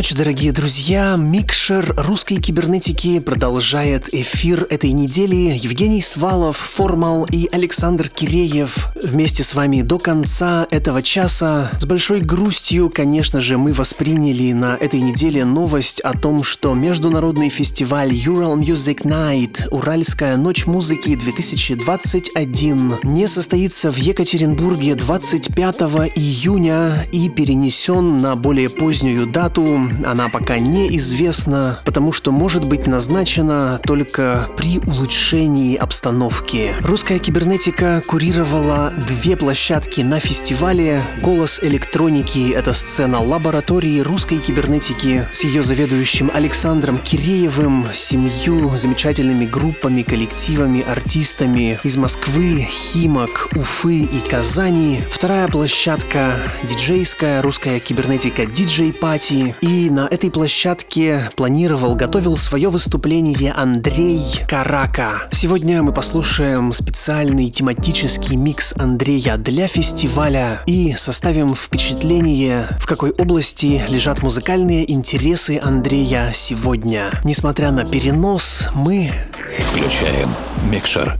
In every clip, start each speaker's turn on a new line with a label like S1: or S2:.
S1: Ночи, дорогие друзья. Микшер русской кибернетики продолжает эфир этой недели. Евгений Свалов, Формал и Александр Киреев вместе с вами до конца этого часа. С большой грустью, конечно же, мы восприняли на этой неделе новость о том, что международный фестиваль Ural Music Night Уральская ночь музыки 2021 не состоится в Екатеринбурге 25 июня и перенесен на более позднюю дату она пока неизвестна, потому что может быть назначена только при улучшении обстановки. Русская кибернетика курировала две площадки на фестивале. «Голос электроники» — это сцена лаборатории русской кибернетики с ее заведующим Александром Киреевым, семью замечательными группами, коллективами, артистами из Москвы, Химок, Уфы и Казани. Вторая площадка — диджейская русская кибернетика диджей пати и на этой площадке планировал, готовил свое выступление Андрей Карака. Сегодня мы послушаем специальный тематический микс Андрея для фестиваля и составим впечатление, в какой области лежат музыкальные интересы Андрея сегодня. Несмотря на перенос, мы...
S2: Включаем микшер.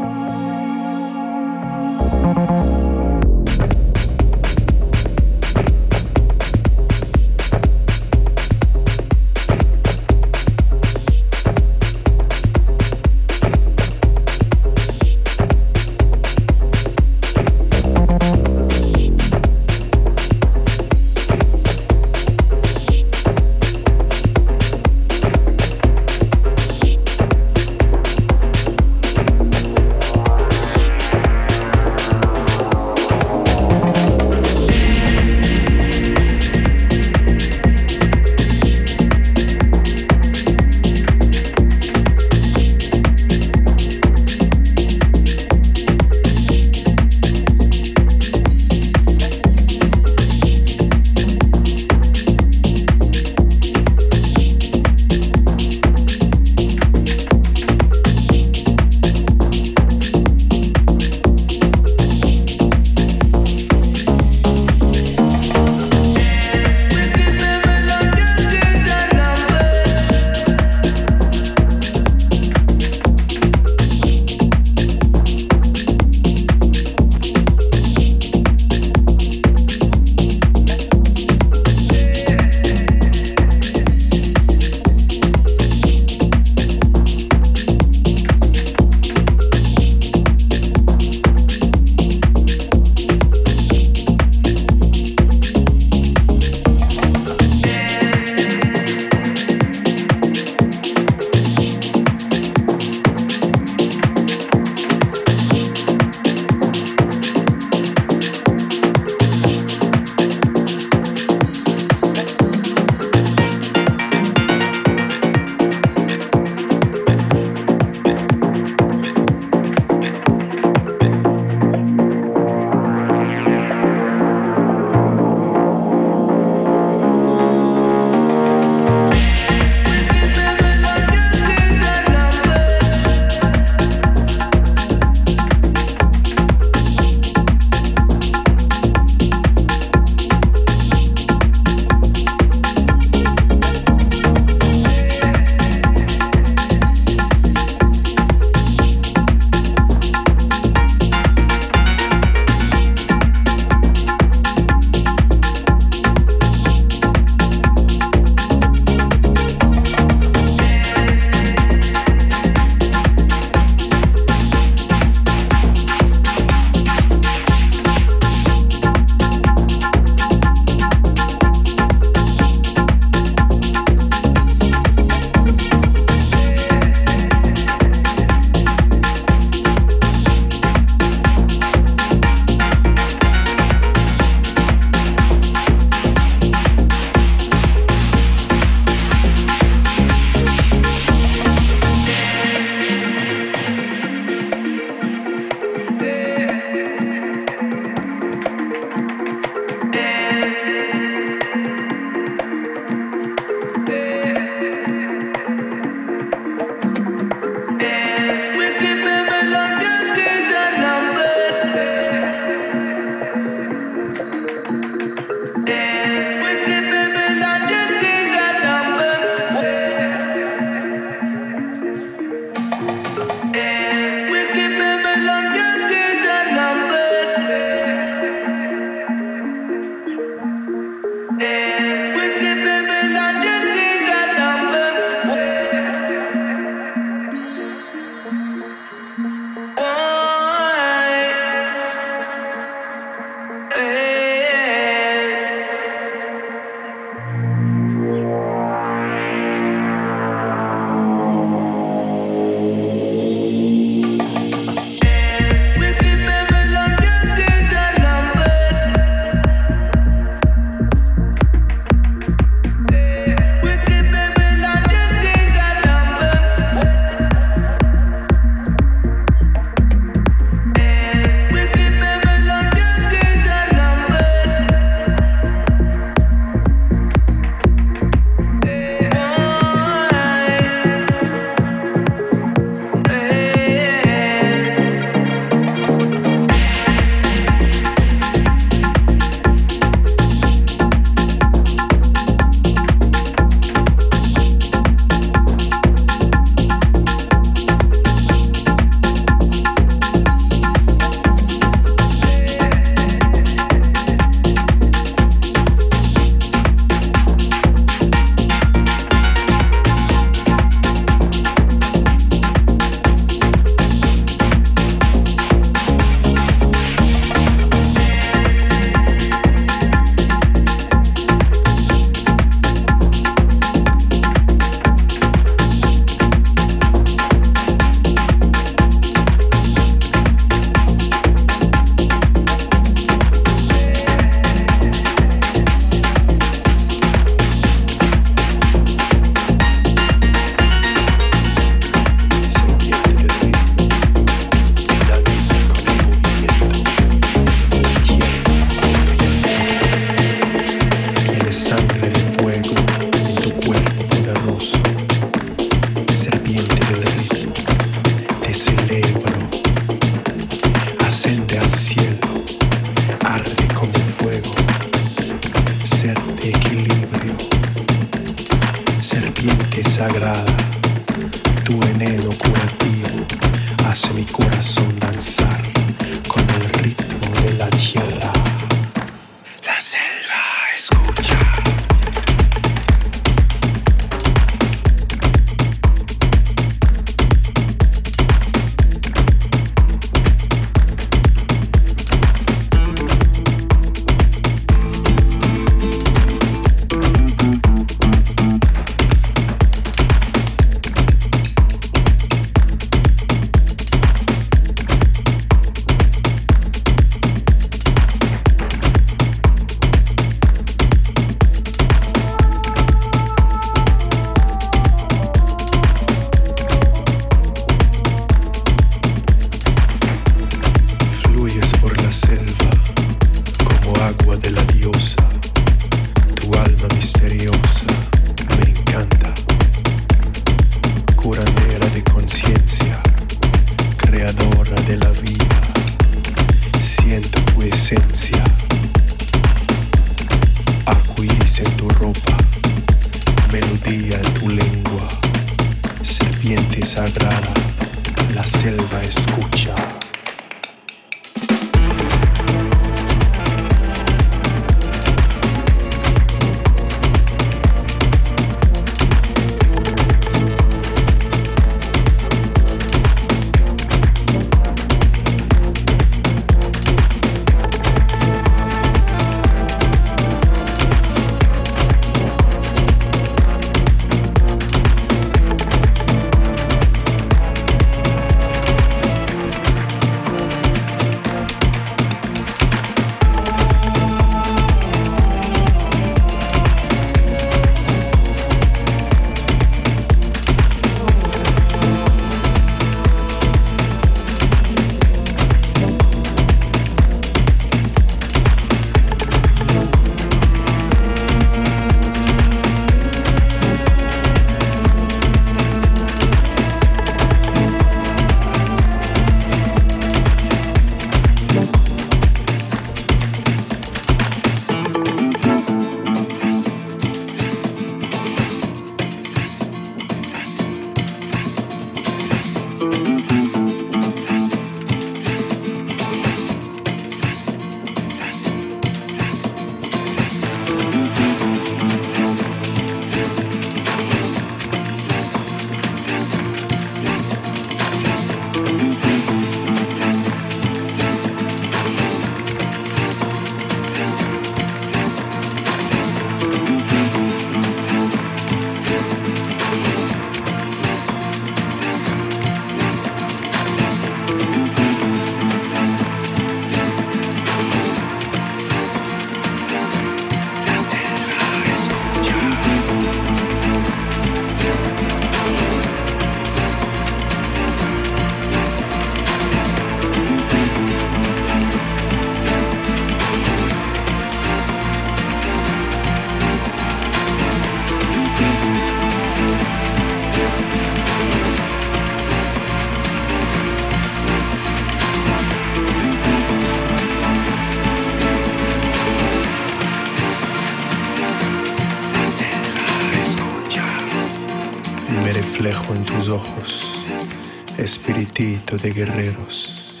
S3: De guerreros,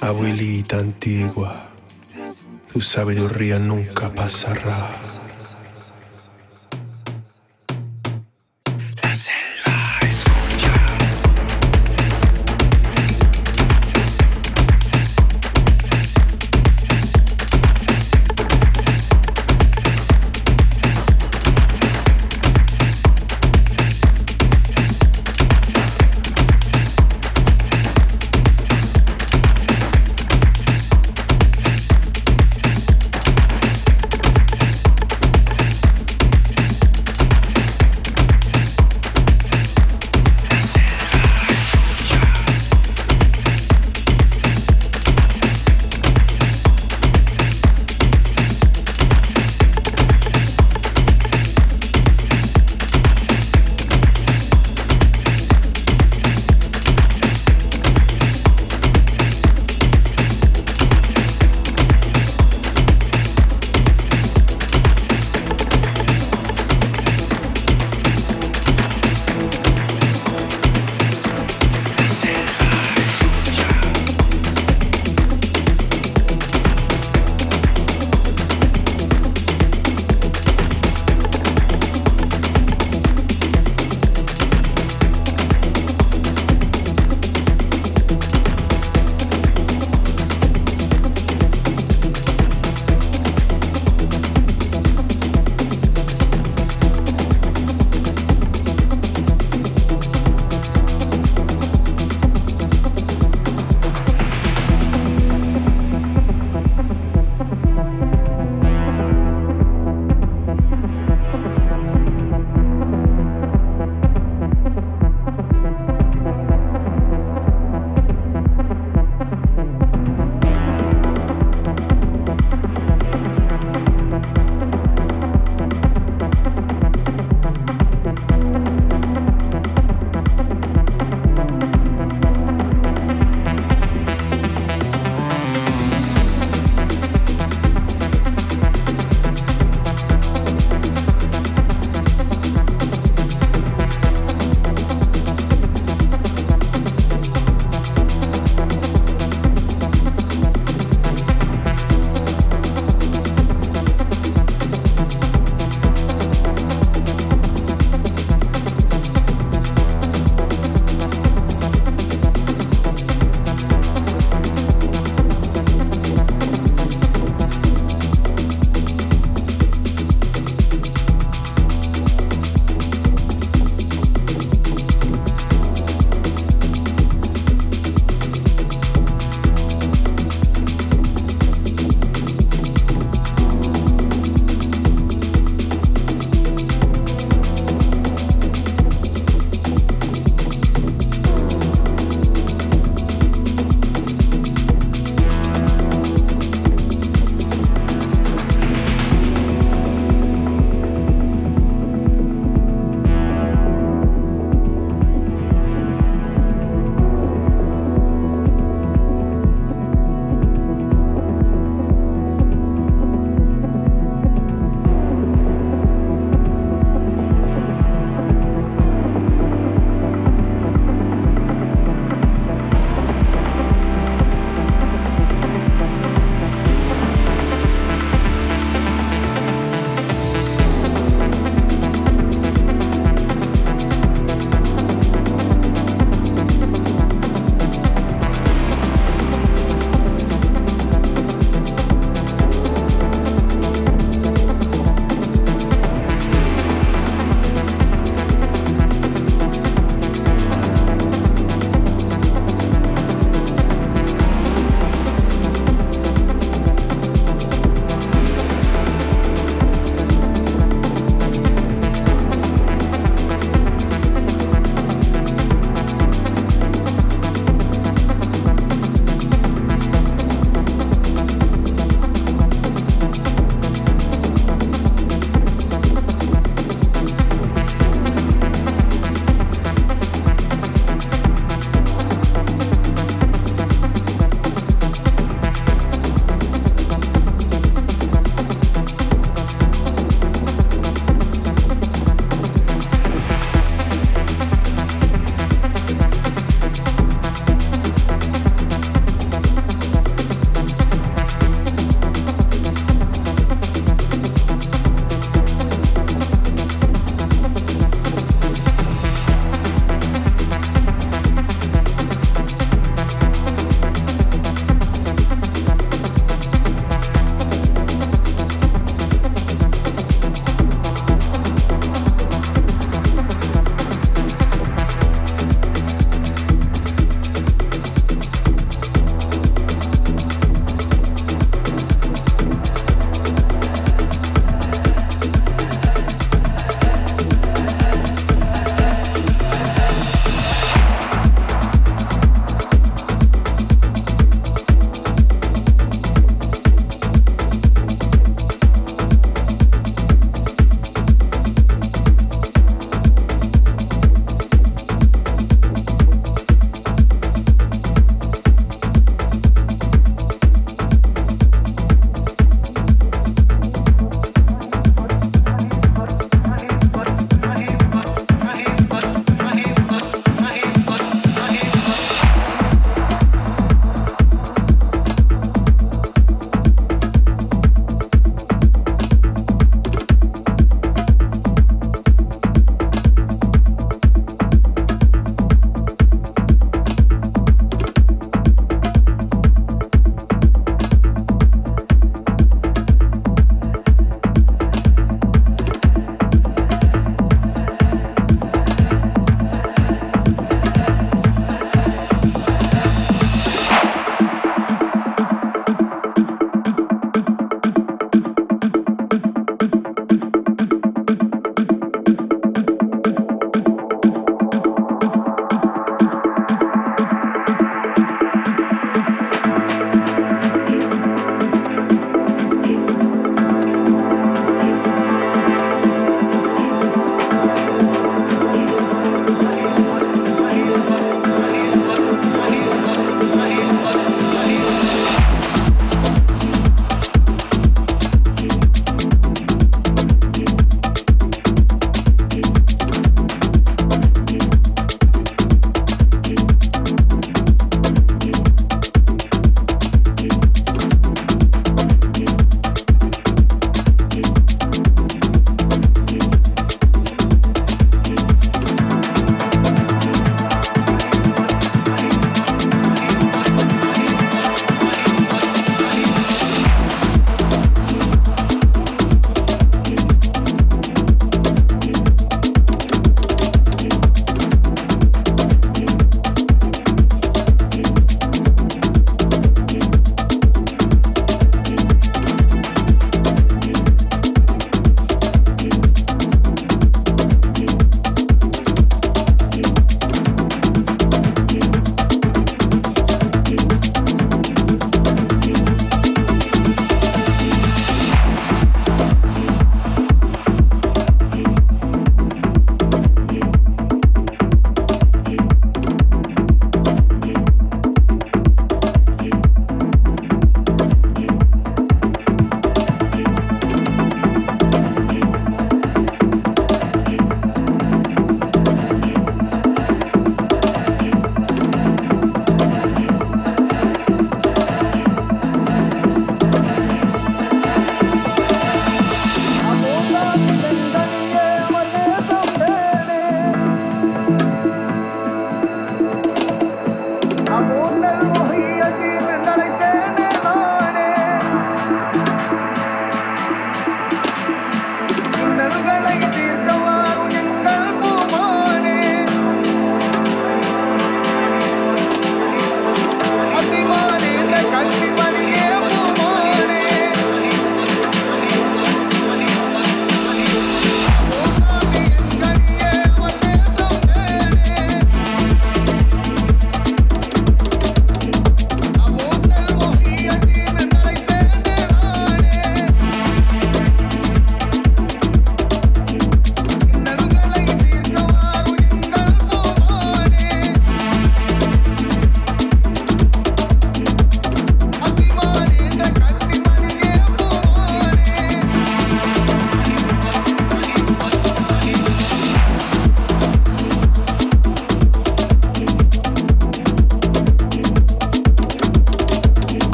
S3: abuelita antigua, tu sabiduría nunca pasará.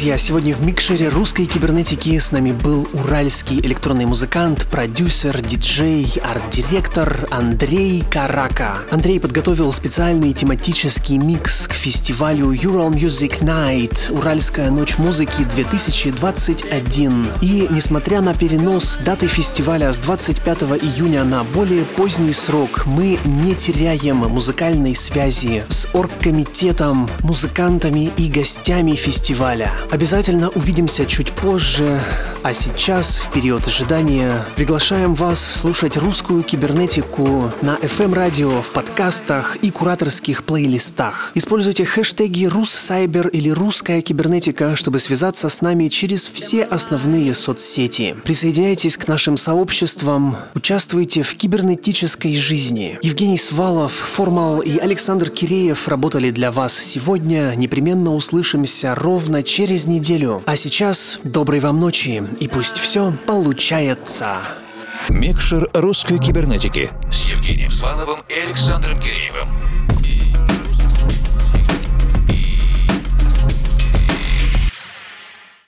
S1: Друзья, сегодня в микшере русской кибернетики с нами был уральский электронный музыкант, продюсер, диджей, арт-директор Андрей Карака. Андрей подготовил специальный тематический микс к фестивалю Ural Music Night Уральская ночь музыки 2021. И несмотря на перенос даты фестиваля с 25 июня на более поздний срок, мы не теряем музыкальной связи с оргкомитетом, музыкантами и гостями фестиваля. Обязательно увидимся чуть позже, а сейчас, в период ожидания, приглашаем вас слушать русскую кибернетику на FM-радио, в подкастах и кураторских плейлистах. Используйте хэштеги «Руссайбер» или «Русская кибернетика», чтобы связаться с нами через все основные соцсети. Присоединяйтесь к нашим сообществам, участвуйте в кибернетической жизни. Евгений Свалов, Формал и Александр Киреев работали для вас сегодня. Непременно услышимся ровно через неделю. А сейчас доброй вам ночи и пусть все получается.
S2: Микшер русской кибернетики с Евгением Сваловым и Александром Киреевым.